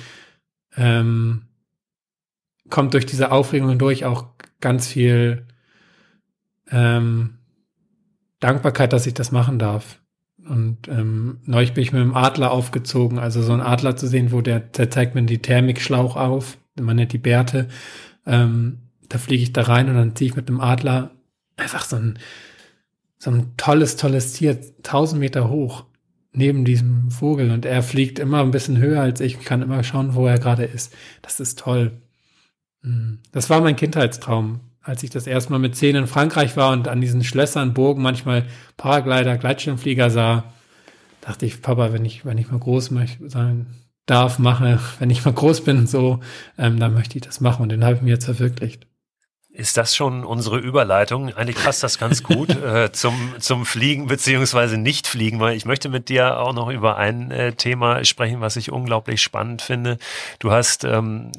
ähm, kommt durch diese Aufregung hindurch auch ganz viel ähm, Dankbarkeit, dass ich das machen darf. Und ähm, neulich bin ich mit einem Adler aufgezogen, also so ein Adler zu sehen, wo der, der zeigt mir die Thermikschlauch auf, man nennt die Bärte. Ähm, da fliege ich da rein und dann ziehe ich mit einem Adler einfach so ein, so ein tolles, tolles Tier, tausend Meter hoch neben diesem Vogel und er fliegt immer ein bisschen höher als ich, kann immer schauen, wo er gerade ist. Das ist toll. Hm. Das war mein Kindheitstraum, als ich das erste Mal mit zehn in Frankreich war und an diesen Schlössern, Burgen manchmal Paraglider, Gleitschirmflieger sah, dachte ich, Papa, wenn ich, wenn ich mal groß sein darf, mache, wenn ich mal groß bin, so, ähm, dann möchte ich das machen und den habe ich mir jetzt verwirklicht. Ist das schon unsere Überleitung? Eigentlich passt das ganz gut äh, zum, zum Fliegen beziehungsweise Nicht-Fliegen, weil ich möchte mit dir auch noch über ein äh, Thema sprechen, was ich unglaublich spannend finde. Du hast, ähm,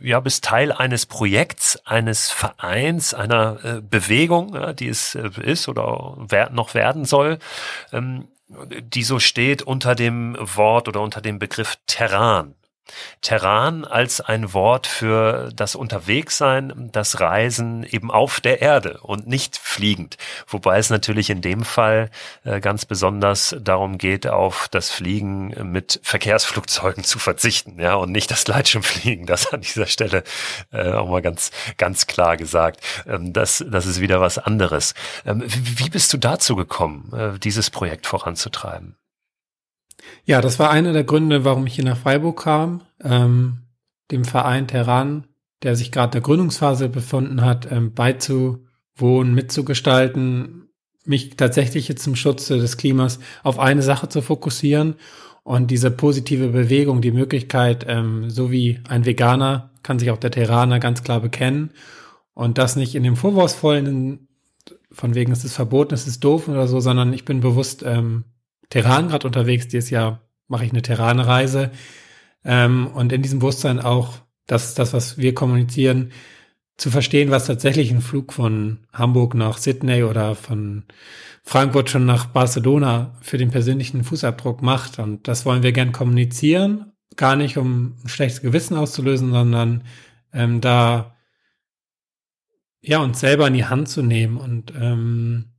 ja, bist Teil eines Projekts, eines Vereins, einer äh, Bewegung, ja, die es äh, ist oder wer noch werden soll. Ähm, die so steht unter dem Wort oder unter dem Begriff Terran. Terran als ein Wort für das Unterwegssein, das Reisen eben auf der Erde und nicht fliegend. Wobei es natürlich in dem Fall äh, ganz besonders darum geht, auf das Fliegen mit Verkehrsflugzeugen zu verzichten, ja, und nicht das Gleitschirmfliegen. Das an dieser Stelle äh, auch mal ganz, ganz klar gesagt. Ähm, das, das ist wieder was anderes. Ähm, wie, bist du dazu gekommen, äh, dieses Projekt voranzutreiben? Ja, das war einer der Gründe, warum ich hier nach Freiburg kam, ähm, dem Verein Terran, der sich gerade der Gründungsphase befunden hat, ähm, beizuwohnen, mitzugestalten, mich tatsächlich jetzt zum Schutze des Klimas auf eine Sache zu fokussieren und diese positive Bewegung, die Möglichkeit, ähm, so wie ein Veganer kann sich auch der Terraner ganz klar bekennen und das nicht in dem vorwurfsvollen, von wegen es ist verboten, es ist doof oder so, sondern ich bin bewusst ähm, Terran gerade unterwegs. Dieses Jahr mache ich eine Terranreise. Ähm, und in diesem Bewusstsein auch, dass das, was wir kommunizieren, zu verstehen, was tatsächlich ein Flug von Hamburg nach Sydney oder von Frankfurt schon nach Barcelona für den persönlichen Fußabdruck macht. Und das wollen wir gern kommunizieren. Gar nicht, um ein schlechtes Gewissen auszulösen, sondern ähm, da ja uns selber in die Hand zu nehmen und ähm,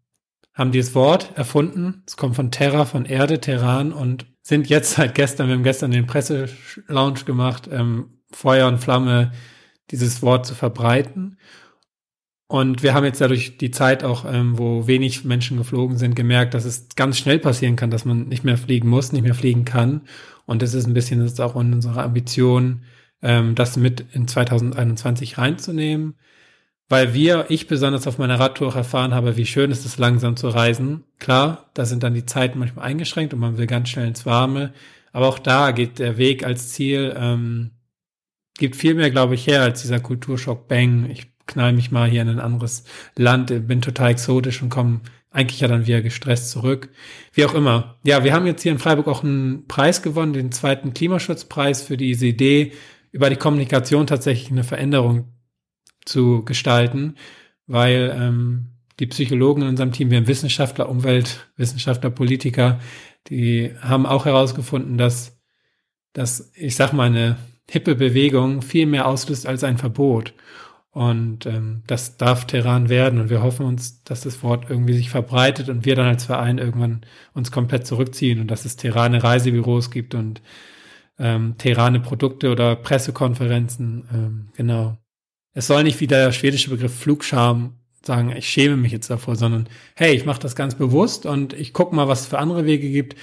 haben dieses Wort erfunden. Es kommt von Terra, von Erde, Terran und sind jetzt seit gestern, wir haben gestern den Presselaunch gemacht, ähm, Feuer und Flamme, dieses Wort zu verbreiten. Und wir haben jetzt dadurch die Zeit auch, ähm, wo wenig Menschen geflogen sind, gemerkt, dass es ganz schnell passieren kann, dass man nicht mehr fliegen muss, nicht mehr fliegen kann. Und das ist ein bisschen das ist auch in unserer Ambition, ähm, das mit in 2021 reinzunehmen weil wir, ich besonders auf meiner Radtour auch erfahren habe, wie schön es ist, langsam zu reisen. Klar, da sind dann die Zeiten manchmal eingeschränkt und man will ganz schnell ins Warme. Aber auch da geht der Weg als Ziel, ähm, gibt viel mehr, glaube ich, her als dieser Kulturschock Bang. Ich knall mich mal hier in ein anderes Land, bin total exotisch und komme eigentlich ja dann wieder gestresst zurück. Wie auch immer. Ja, wir haben jetzt hier in Freiburg auch einen Preis gewonnen, den zweiten Klimaschutzpreis für diese Idee, über die Kommunikation tatsächlich eine Veränderung zu gestalten, weil ähm, die Psychologen in unserem Team, wir haben Wissenschaftler, Umweltwissenschaftler, Politiker, die haben auch herausgefunden, dass, dass ich sag mal, eine hippe Bewegung viel mehr auslöst als ein Verbot. Und ähm, das darf Terran werden. Und wir hoffen uns, dass das Wort irgendwie sich verbreitet und wir dann als Verein irgendwann uns komplett zurückziehen und dass es Terrane Reisebüros gibt und ähm, Terrane Produkte oder Pressekonferenzen. Ähm, genau. Es soll nicht wie der schwedische Begriff Flugscham sagen, ich schäme mich jetzt davor, sondern hey, ich mache das ganz bewusst und ich gucke mal, was es für andere Wege gibt.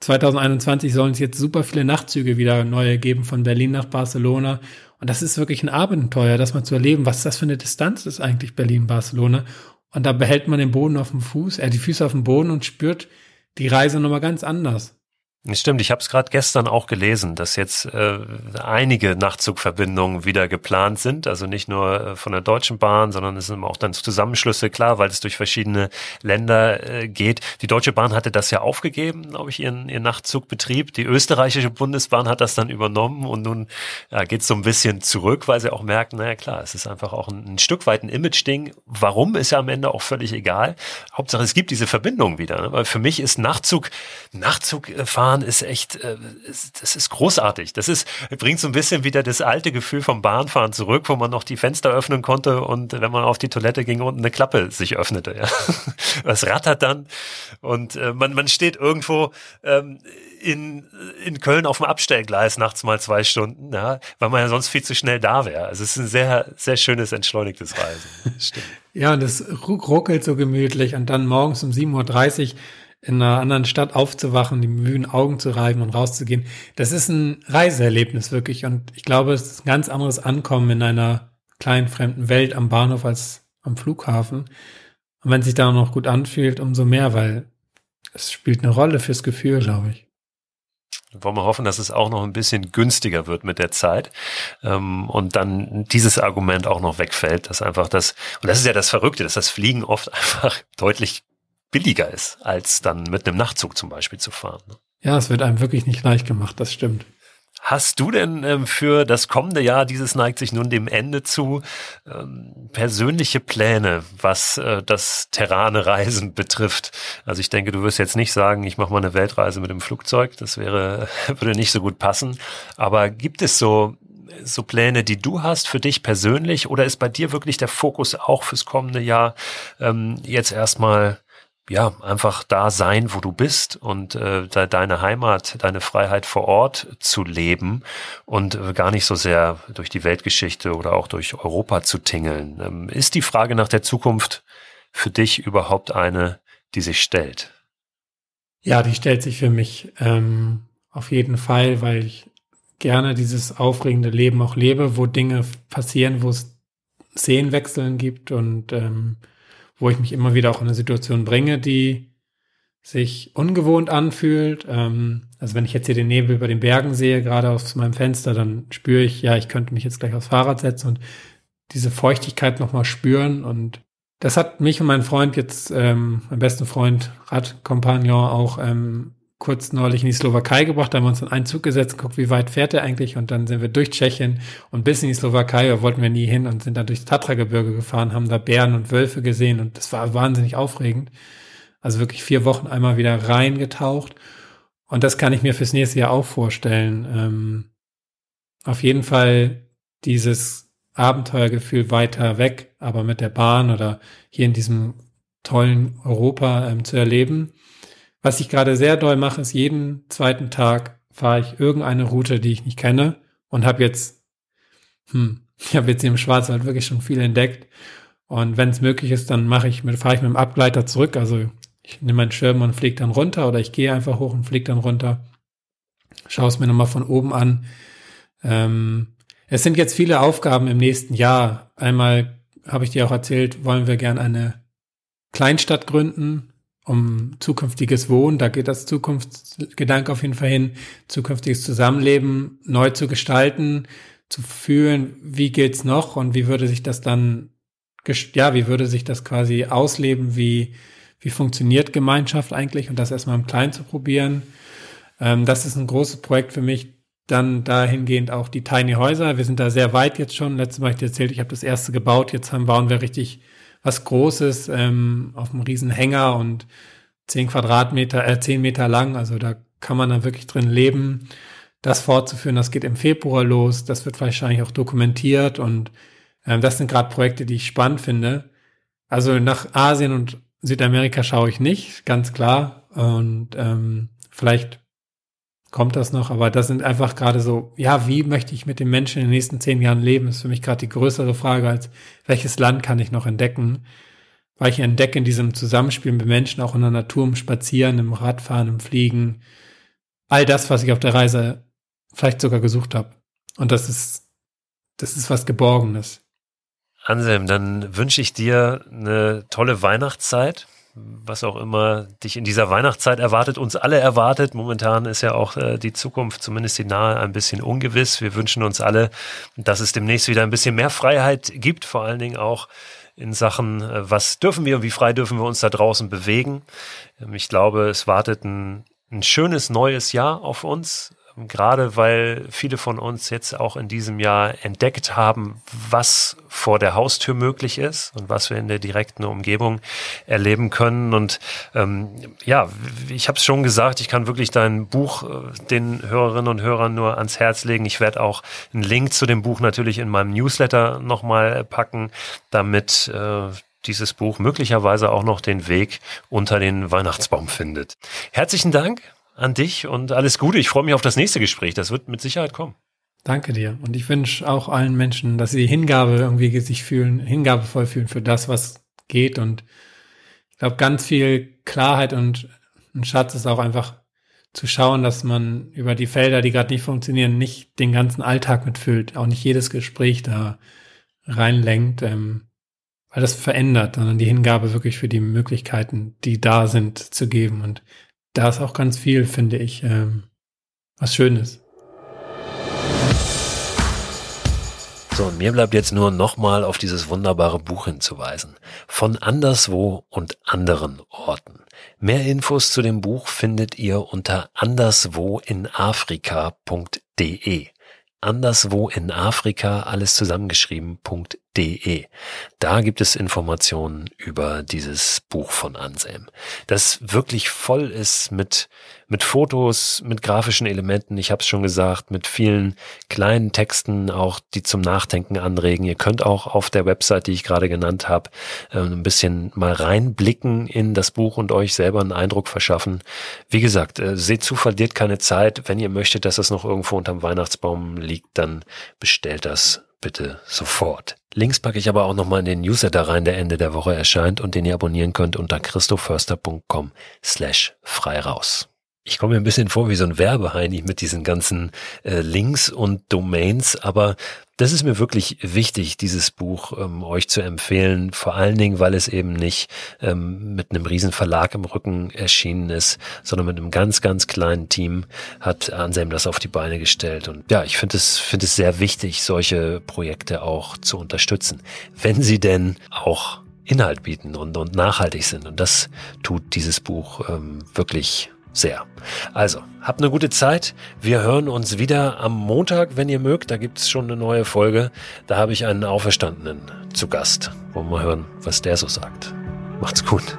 2021 sollen es jetzt super viele Nachtzüge wieder neue geben von Berlin nach Barcelona. Und das ist wirklich ein Abenteuer, das mal zu erleben, was das für eine Distanz ist eigentlich Berlin-Barcelona. Und da behält man den Boden auf dem Fuß, äh, die Füße auf dem Boden und spürt die Reise nochmal ganz anders. Stimmt, ich habe es gerade gestern auch gelesen, dass jetzt äh, einige Nachtzugverbindungen wieder geplant sind. Also nicht nur äh, von der Deutschen Bahn, sondern es sind auch dann Zusammenschlüsse, klar, weil es durch verschiedene Länder äh, geht. Die Deutsche Bahn hatte das ja aufgegeben, glaube ich, ihren, ihren Nachtzugbetrieb. Die österreichische Bundesbahn hat das dann übernommen und nun ja, geht es so ein bisschen zurück, weil sie auch merken, naja klar, es ist einfach auch ein, ein Stück weit ein Image-Ding. Warum ist ja am Ende auch völlig egal. Hauptsache, es gibt diese Verbindung wieder. Ne? Weil für mich ist Nachtzug, Nachtzug fahren Bahn ist echt, äh, das ist großartig. Das ist, bringt so ein bisschen wieder das alte Gefühl vom Bahnfahren zurück, wo man noch die Fenster öffnen konnte und wenn man auf die Toilette ging, unten eine Klappe sich öffnete. Ja. Es rattert dann und äh, man, man steht irgendwo ähm, in, in Köln auf dem Abstellgleis nachts mal zwei Stunden, ja, weil man ja sonst viel zu schnell da wäre. Also es ist ein sehr, sehr schönes, entschleunigtes Reisen. Stimmt. Ja, und es ruckelt so gemütlich und dann morgens um 7.30 Uhr in einer anderen Stadt aufzuwachen, die müden Augen zu reiben und rauszugehen. Das ist ein Reiseerlebnis wirklich. Und ich glaube, es ist ein ganz anderes Ankommen in einer kleinen fremden Welt am Bahnhof als am Flughafen. Und wenn es sich da noch gut anfühlt, umso mehr, weil es spielt eine Rolle fürs Gefühl, glaube ich. Wollen wir hoffen, dass es auch noch ein bisschen günstiger wird mit der Zeit ähm, und dann dieses Argument auch noch wegfällt, dass einfach das, und das ist ja das Verrückte, dass das Fliegen oft einfach deutlich billiger ist, als dann mit einem Nachtzug zum Beispiel zu fahren. Ne? Ja, es wird einem wirklich nicht leicht gemacht, das stimmt. Hast du denn ähm, für das kommende Jahr, dieses neigt sich nun dem Ende zu, ähm, persönliche Pläne, was äh, das terrane Reisen betrifft? Also ich denke, du wirst jetzt nicht sagen, ich mache mal eine Weltreise mit dem Flugzeug, das wäre würde nicht so gut passen. Aber gibt es so so Pläne, die du hast für dich persönlich, oder ist bei dir wirklich der Fokus auch fürs kommende Jahr ähm, jetzt erstmal ja, einfach da sein, wo du bist und äh, deine Heimat, deine Freiheit vor Ort zu leben und äh, gar nicht so sehr durch die Weltgeschichte oder auch durch Europa zu tingeln. Ähm, ist die Frage nach der Zukunft für dich überhaupt eine, die sich stellt? Ja, die stellt sich für mich ähm, auf jeden Fall, weil ich gerne dieses aufregende Leben auch lebe, wo Dinge passieren, wo es Szenenwechseln gibt und ähm, wo ich mich immer wieder auch in eine Situation bringe, die sich ungewohnt anfühlt. Ähm, also wenn ich jetzt hier den Nebel über den Bergen sehe, gerade aus meinem Fenster, dann spüre ich, ja, ich könnte mich jetzt gleich aufs Fahrrad setzen und diese Feuchtigkeit nochmal spüren. Und das hat mich und mein Freund jetzt, ähm, mein besten Freund, Radkompagnon auch ähm, kurz neulich in die Slowakei gebracht, da haben wir uns in einen Zug gesetzt, guckt, wie weit fährt er eigentlich und dann sind wir durch Tschechien und bis in die Slowakei, da wollten wir nie hin und sind dann durchs Tatragebirge gefahren, haben da Bären und Wölfe gesehen und das war wahnsinnig aufregend. Also wirklich vier Wochen einmal wieder reingetaucht und das kann ich mir fürs nächste Jahr auch vorstellen. Ähm, auf jeden Fall dieses Abenteuergefühl weiter weg, aber mit der Bahn oder hier in diesem tollen Europa ähm, zu erleben was ich gerade sehr doll mache, ist jeden zweiten Tag fahre ich irgendeine Route, die ich nicht kenne und habe jetzt, hm, ich habe jetzt hier im Schwarzwald wirklich schon viel entdeckt. Und wenn es möglich ist, dann mache ich fahre ich mit dem Abgleiter zurück. Also ich nehme meinen Schirm und fliege dann runter oder ich gehe einfach hoch und fliege dann runter. Schaue es mir nochmal von oben an. Ähm, es sind jetzt viele Aufgaben im nächsten Jahr. Einmal habe ich dir auch erzählt, wollen wir gern eine Kleinstadt gründen, um zukünftiges Wohnen, da geht das Zukunftsgedanke auf jeden Fall hin, zukünftiges Zusammenleben neu zu gestalten, zu fühlen, wie geht's noch und wie würde sich das dann, ja, wie würde sich das quasi ausleben, wie, wie funktioniert Gemeinschaft eigentlich und das erstmal im Kleinen zu probieren. Ähm, das ist ein großes Projekt für mich. Dann dahingehend auch die Tiny Häuser. Wir sind da sehr weit jetzt schon. Letztes Mal habe ich dir erzählt, ich habe das erste gebaut. Jetzt haben, bauen wir richtig was Großes ähm, auf einem riesen Hänger und zehn Quadratmeter, äh, zehn Meter lang. Also da kann man dann wirklich drin leben. Das fortzuführen, das geht im Februar los. Das wird wahrscheinlich auch dokumentiert und ähm, das sind gerade Projekte, die ich spannend finde. Also nach Asien und Südamerika schaue ich nicht, ganz klar. Und ähm, vielleicht kommt das noch, aber das sind einfach gerade so, ja, wie möchte ich mit den Menschen in den nächsten zehn Jahren leben, ist für mich gerade die größere Frage, als welches Land kann ich noch entdecken, weil ich entdecke in diesem Zusammenspiel mit Menschen, auch in der Natur, im Spazieren, im Radfahren, im Fliegen, all das, was ich auf der Reise vielleicht sogar gesucht habe. Und das ist, das ist was Geborgenes. Anselm, dann wünsche ich dir eine tolle Weihnachtszeit was auch immer dich in dieser Weihnachtszeit erwartet, uns alle erwartet. Momentan ist ja auch äh, die Zukunft, zumindest die nahe, ein bisschen ungewiss. Wir wünschen uns alle, dass es demnächst wieder ein bisschen mehr Freiheit gibt, vor allen Dingen auch in Sachen, äh, was dürfen wir und wie frei dürfen wir uns da draußen bewegen. Ähm, ich glaube, es wartet ein, ein schönes neues Jahr auf uns gerade weil viele von uns jetzt auch in diesem Jahr entdeckt haben, was vor der Haustür möglich ist und was wir in der direkten Umgebung erleben können. Und ähm, ja, ich habe es schon gesagt, ich kann wirklich dein Buch äh, den Hörerinnen und Hörern nur ans Herz legen. Ich werde auch einen Link zu dem Buch natürlich in meinem Newsletter nochmal packen, damit äh, dieses Buch möglicherweise auch noch den Weg unter den Weihnachtsbaum findet. Herzlichen Dank an dich und alles Gute. Ich freue mich auf das nächste Gespräch. Das wird mit Sicherheit kommen. Danke dir. Und ich wünsche auch allen Menschen, dass sie Hingabe irgendwie sich fühlen, hingabevoll fühlen für das, was geht. Und ich glaube, ganz viel Klarheit und ein Schatz ist auch einfach zu schauen, dass man über die Felder, die gerade nicht funktionieren, nicht den ganzen Alltag mitfüllt, auch nicht jedes Gespräch da reinlenkt, ähm, weil das verändert, sondern die Hingabe wirklich für die Möglichkeiten, die da sind, zu geben. Und da ist auch ganz viel, finde ich, ähm, was Schönes. So, und mir bleibt jetzt nur nochmal auf dieses wunderbare Buch hinzuweisen. Von anderswo und anderen Orten. Mehr Infos zu dem Buch findet ihr unter anderswoinafrika.de. Anderswo in Afrika, alles zusammengeschrieben.de De. Da gibt es Informationen über dieses Buch von Anselm, das wirklich voll ist mit mit Fotos, mit grafischen Elementen. Ich habe es schon gesagt, mit vielen kleinen Texten, auch die zum Nachdenken anregen. Ihr könnt auch auf der Website, die ich gerade genannt habe, ähm, ein bisschen mal reinblicken in das Buch und euch selber einen Eindruck verschaffen. Wie gesagt, äh, seht zu, verliert keine Zeit. Wenn ihr möchtet, dass es noch irgendwo unterm Weihnachtsbaum liegt, dann bestellt das bitte sofort. Links packe ich aber auch nochmal in den Newsletter rein, der Ende der Woche erscheint und den ihr abonnieren könnt unter christoförster.com slash frei raus. Ich komme mir ein bisschen vor wie so ein Werbeheini mit diesen ganzen äh, Links und Domains, aber das ist mir wirklich wichtig, dieses Buch ähm, euch zu empfehlen, vor allen Dingen, weil es eben nicht ähm, mit einem riesen Verlag im Rücken erschienen ist, sondern mit einem ganz, ganz kleinen Team hat Anselm das auf die Beine gestellt. Und ja, ich finde es, finde es sehr wichtig, solche Projekte auch zu unterstützen, wenn sie denn auch Inhalt bieten und, und nachhaltig sind. Und das tut dieses Buch ähm, wirklich sehr. Also, habt eine gute Zeit. Wir hören uns wieder am Montag, wenn ihr mögt. Da gibt's schon eine neue Folge. Da habe ich einen Auferstandenen zu Gast. Wollen wir hören, was der so sagt. Macht's gut.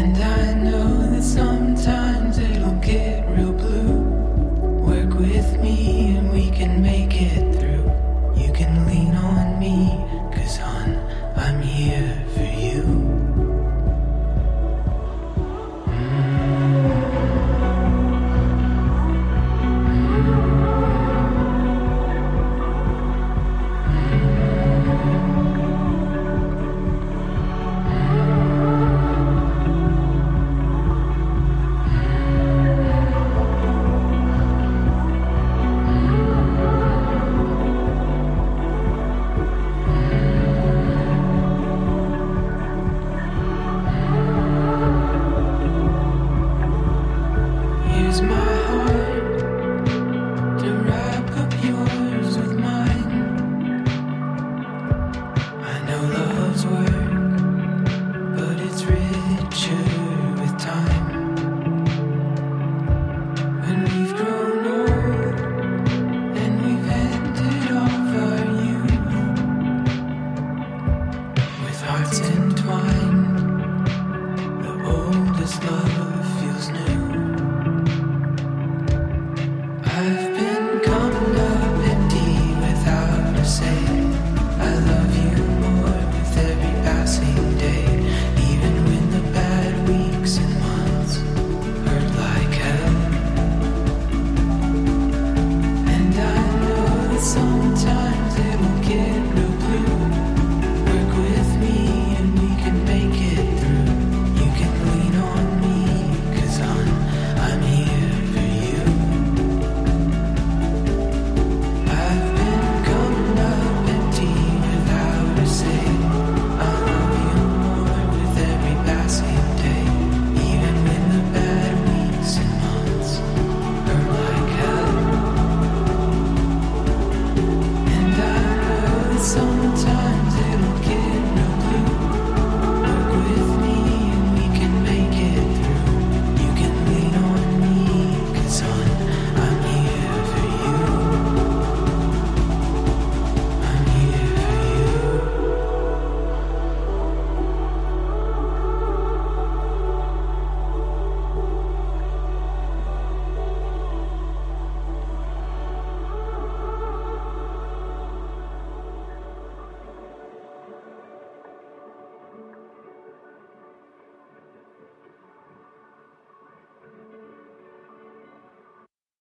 And I know that sometimes